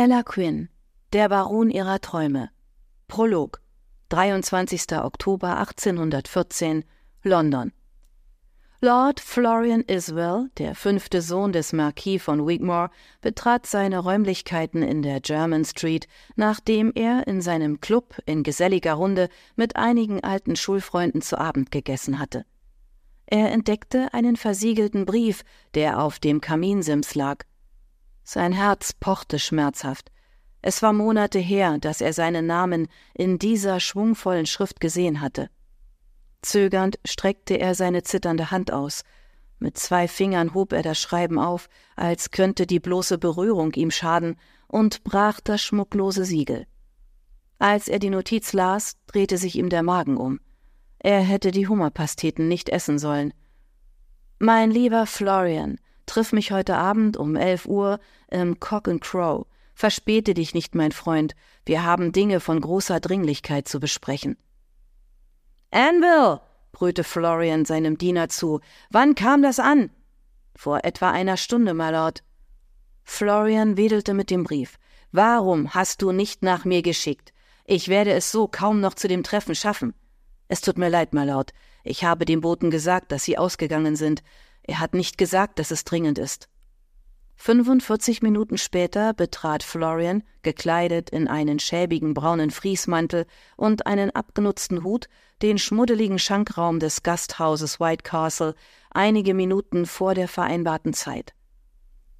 Ella Quinn, der Baron ihrer Träume. Prolog. 23. Oktober 1814, London. Lord Florian Iswell, der fünfte Sohn des Marquis von Wigmore, betrat seine Räumlichkeiten in der German Street, nachdem er in seinem Club in geselliger Runde mit einigen alten Schulfreunden zu Abend gegessen hatte. Er entdeckte einen versiegelten Brief, der auf dem Kaminsims lag. Sein Herz pochte schmerzhaft. Es war Monate her, dass er seinen Namen in dieser schwungvollen Schrift gesehen hatte. Zögernd streckte er seine zitternde Hand aus. Mit zwei Fingern hob er das Schreiben auf, als könnte die bloße Berührung ihm schaden, und brach das schmucklose Siegel. Als er die Notiz las, drehte sich ihm der Magen um. Er hätte die Hummerpasteten nicht essen sollen. Mein lieber Florian, triff mich heute Abend um elf Uhr im Cock and Crow. Verspäte dich nicht, mein Freund. Wir haben Dinge von großer Dringlichkeit zu besprechen. Anvil, brüllte Florian seinem Diener zu. Wann kam das an? Vor etwa einer Stunde, my Lord. Florian wedelte mit dem Brief. Warum hast du nicht nach mir geschickt? Ich werde es so kaum noch zu dem Treffen schaffen. Es tut mir leid, my Lord. Ich habe dem Boten gesagt, dass Sie ausgegangen sind. Er hat nicht gesagt, dass es dringend ist. 45 Minuten später betrat Florian, gekleidet in einen schäbigen braunen Friesmantel und einen abgenutzten Hut, den schmuddeligen Schankraum des Gasthauses White Castle einige Minuten vor der vereinbarten Zeit.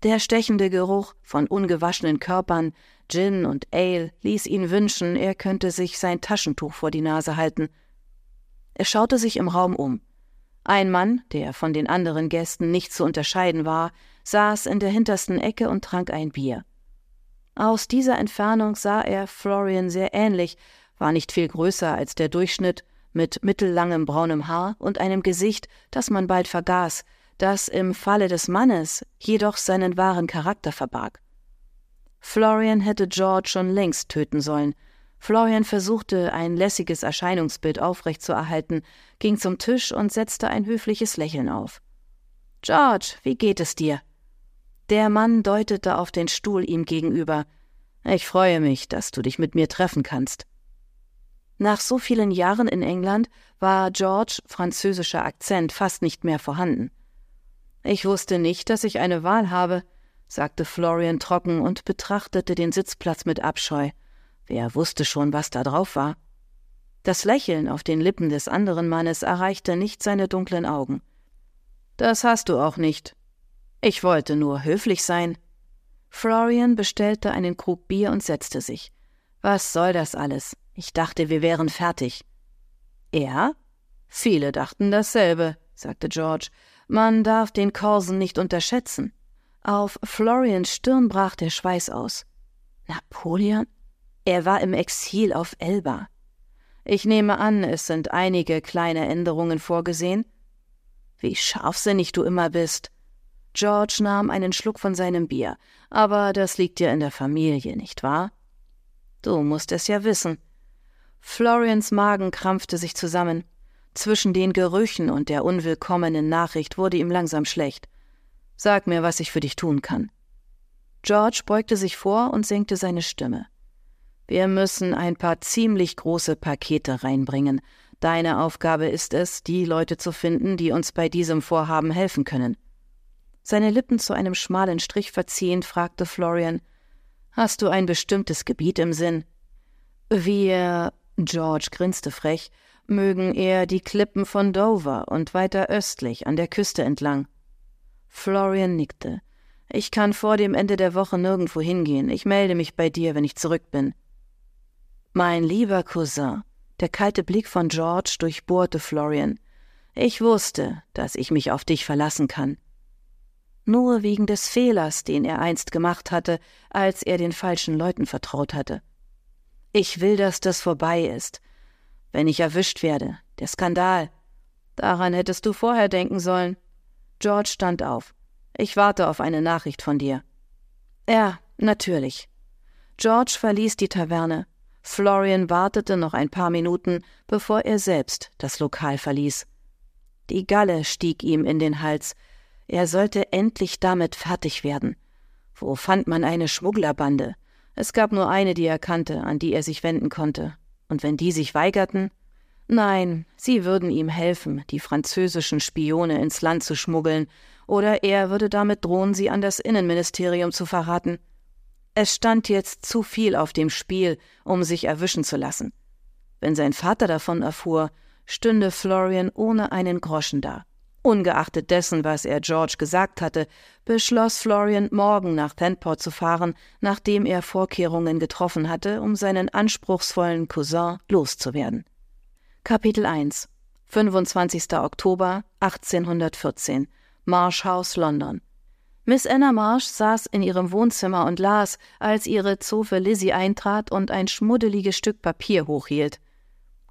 Der stechende Geruch von ungewaschenen Körpern, Gin und Ale ließ ihn wünschen, er könnte sich sein Taschentuch vor die Nase halten. Er schaute sich im Raum um. Ein Mann, der von den anderen Gästen nicht zu unterscheiden war, saß in der hintersten Ecke und trank ein Bier. Aus dieser Entfernung sah er Florian sehr ähnlich, war nicht viel größer als der Durchschnitt, mit mittellangem braunem Haar und einem Gesicht, das man bald vergaß, das im Falle des Mannes jedoch seinen wahren Charakter verbarg. Florian hätte George schon längst töten sollen, Florian versuchte, ein lässiges Erscheinungsbild aufrechtzuerhalten, ging zum Tisch und setzte ein höfliches Lächeln auf. George, wie geht es dir? Der Mann deutete auf den Stuhl ihm gegenüber. Ich freue mich, dass du dich mit mir treffen kannst. Nach so vielen Jahren in England war George französischer Akzent fast nicht mehr vorhanden. Ich wusste nicht, dass ich eine Wahl habe, sagte Florian trocken und betrachtete den Sitzplatz mit Abscheu. Wer wusste schon, was da drauf war? Das Lächeln auf den Lippen des anderen Mannes erreichte nicht seine dunklen Augen. Das hast du auch nicht. Ich wollte nur höflich sein. Florian bestellte einen Krug Bier und setzte sich. Was soll das alles? Ich dachte, wir wären fertig. Er? Viele dachten dasselbe, sagte George. Man darf den Korsen nicht unterschätzen. Auf Florians Stirn brach der Schweiß aus. Napoleon? Er war im Exil auf Elba. Ich nehme an, es sind einige kleine Änderungen vorgesehen. Wie scharfsinnig du immer bist. George nahm einen Schluck von seinem Bier. Aber das liegt dir in der Familie, nicht wahr? Du musst es ja wissen. Florians Magen krampfte sich zusammen. Zwischen den Gerüchen und der unwillkommenen Nachricht wurde ihm langsam schlecht. Sag mir, was ich für dich tun kann. George beugte sich vor und senkte seine Stimme. Wir müssen ein paar ziemlich große Pakete reinbringen. Deine Aufgabe ist es, die Leute zu finden, die uns bei diesem Vorhaben helfen können. Seine Lippen zu einem schmalen Strich verziehend, fragte Florian Hast du ein bestimmtes Gebiet im Sinn? Wir George grinste frech, mögen eher die Klippen von Dover und weiter östlich an der Küste entlang. Florian nickte. Ich kann vor dem Ende der Woche nirgendwo hingehen. Ich melde mich bei dir, wenn ich zurück bin. Mein lieber Cousin, der kalte Blick von George durchbohrte Florian. Ich wusste, dass ich mich auf dich verlassen kann. Nur wegen des Fehlers, den er einst gemacht hatte, als er den falschen Leuten vertraut hatte. Ich will, dass das vorbei ist. Wenn ich erwischt werde, der Skandal. Daran hättest du vorher denken sollen. George stand auf. Ich warte auf eine Nachricht von dir. Ja, natürlich. George verließ die Taverne. Florian wartete noch ein paar Minuten, bevor er selbst das Lokal verließ. Die Galle stieg ihm in den Hals. Er sollte endlich damit fertig werden. Wo fand man eine Schmugglerbande? Es gab nur eine, die er kannte, an die er sich wenden konnte. Und wenn die sich weigerten? Nein, sie würden ihm helfen, die französischen Spione ins Land zu schmuggeln, oder er würde damit drohen, sie an das Innenministerium zu verraten. Es stand jetzt zu viel auf dem Spiel, um sich erwischen zu lassen. Wenn sein Vater davon erfuhr, stünde Florian ohne einen Groschen da. Ungeachtet dessen, was er George gesagt hatte, beschloss Florian, morgen nach Thanport zu fahren, nachdem er Vorkehrungen getroffen hatte, um seinen anspruchsvollen Cousin loszuwerden. Kapitel 1 25. Oktober 1814 Marsh House, London Miss Anna Marsh saß in ihrem Wohnzimmer und las, als ihre Zofe Lizzie eintrat und ein schmuddeliges Stück Papier hochhielt.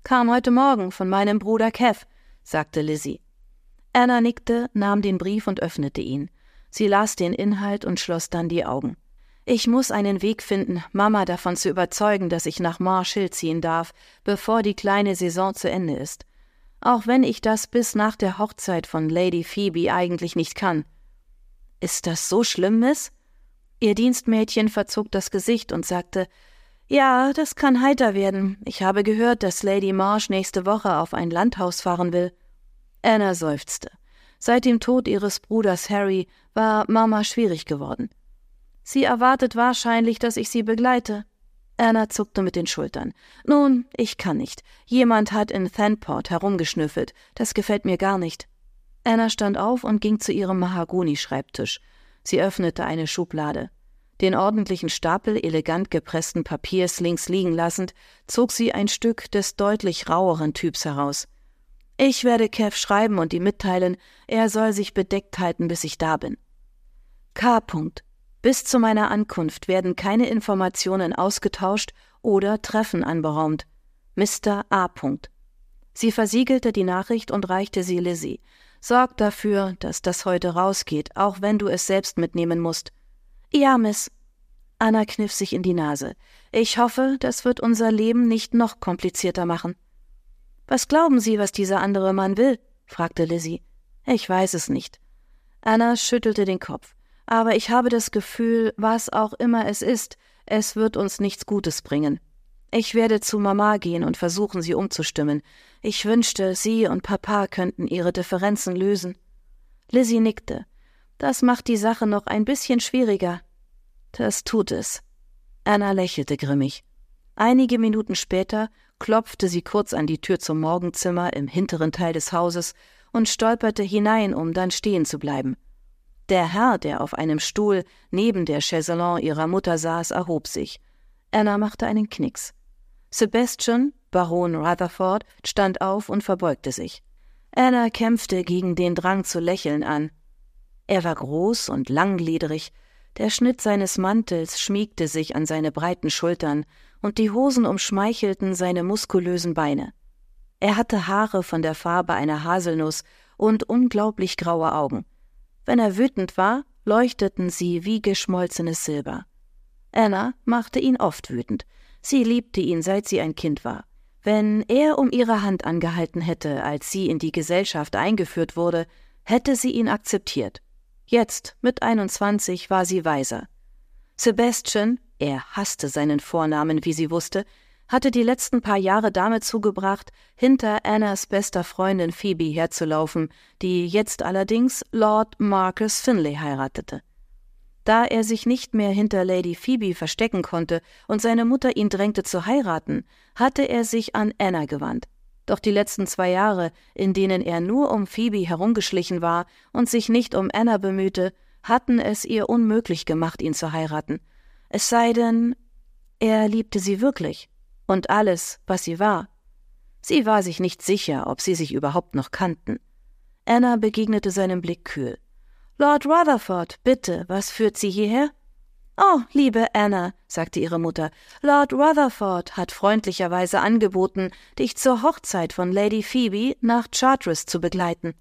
Kam heute Morgen von meinem Bruder Kev, sagte Lizzie. Anna nickte, nahm den Brief und öffnete ihn. Sie las den Inhalt und schloss dann die Augen. Ich muss einen Weg finden, Mama davon zu überzeugen, dass ich nach Marsh Hill ziehen darf, bevor die kleine Saison zu Ende ist. Auch wenn ich das bis nach der Hochzeit von Lady Phoebe eigentlich nicht kann. Ist das so schlimm, Miss? Ihr Dienstmädchen verzog das Gesicht und sagte, ja, das kann heiter werden. Ich habe gehört, dass Lady Marsh nächste Woche auf ein Landhaus fahren will. Anna seufzte. Seit dem Tod ihres Bruders Harry war Mama schwierig geworden. Sie erwartet wahrscheinlich, dass ich sie begleite. Anna zuckte mit den Schultern. Nun, ich kann nicht. Jemand hat in Thanport herumgeschnüffelt. Das gefällt mir gar nicht. Anna stand auf und ging zu ihrem Mahagoni-Schreibtisch. Sie öffnete eine Schublade. Den ordentlichen Stapel elegant gepressten Papiers links liegen lassend, zog sie ein Stück des deutlich raueren Typs heraus. Ich werde Kev schreiben und ihm mitteilen, er soll sich bedeckt halten, bis ich da bin. K. -Punkt. Bis zu meiner Ankunft werden keine Informationen ausgetauscht oder Treffen anberaumt. Mr. A. -Punkt. Sie versiegelte die Nachricht und reichte sie Lizzie. Sorg dafür, dass das heute rausgeht, auch wenn du es selbst mitnehmen musst. Ja, Miss. Anna kniff sich in die Nase. Ich hoffe, das wird unser Leben nicht noch komplizierter machen. Was glauben Sie, was dieser andere Mann will? fragte Lizzie. Ich weiß es nicht. Anna schüttelte den Kopf. Aber ich habe das Gefühl, was auch immer es ist, es wird uns nichts Gutes bringen. Ich werde zu Mama gehen und versuchen, sie umzustimmen. Ich wünschte, sie und Papa könnten ihre Differenzen lösen. Lizzie nickte. Das macht die Sache noch ein bisschen schwieriger. Das tut es. Anna lächelte grimmig. Einige Minuten später klopfte sie kurz an die Tür zum Morgenzimmer im hinteren Teil des Hauses und stolperte hinein, um dann stehen zu bleiben. Der Herr, der auf einem Stuhl neben der Chaiselon ihrer Mutter saß, erhob sich. Anna machte einen Knicks. Sebastian, Baron Rutherford, stand auf und verbeugte sich. Anna kämpfte gegen den Drang zu lächeln an. Er war groß und langgliedrig, der Schnitt seines Mantels schmiegte sich an seine breiten Schultern, und die Hosen umschmeichelten seine muskulösen Beine. Er hatte Haare von der Farbe einer Haselnuss und unglaublich graue Augen. Wenn er wütend war, leuchteten sie wie geschmolzenes Silber. Anna machte ihn oft wütend. Sie liebte ihn, seit sie ein Kind war. Wenn er um ihre Hand angehalten hätte, als sie in die Gesellschaft eingeführt wurde, hätte sie ihn akzeptiert. Jetzt, mit 21, war sie weiser. Sebastian, er hasste seinen Vornamen, wie sie wusste, hatte die letzten paar Jahre damit zugebracht, hinter Annas bester Freundin Phoebe herzulaufen, die jetzt allerdings Lord Marcus Finlay heiratete. Da er sich nicht mehr hinter Lady Phoebe verstecken konnte und seine Mutter ihn drängte zu heiraten, hatte er sich an Anna gewandt. Doch die letzten zwei Jahre, in denen er nur um Phoebe herumgeschlichen war und sich nicht um Anna bemühte, hatten es ihr unmöglich gemacht, ihn zu heiraten. Es sei denn, er liebte sie wirklich und alles, was sie war. Sie war sich nicht sicher, ob sie sich überhaupt noch kannten. Anna begegnete seinem Blick kühl. Lord Rutherford, bitte, was führt Sie hierher? Oh, liebe Anna, sagte ihre Mutter, Lord Rutherford hat freundlicherweise angeboten, dich zur Hochzeit von Lady Phoebe nach Chartres zu begleiten.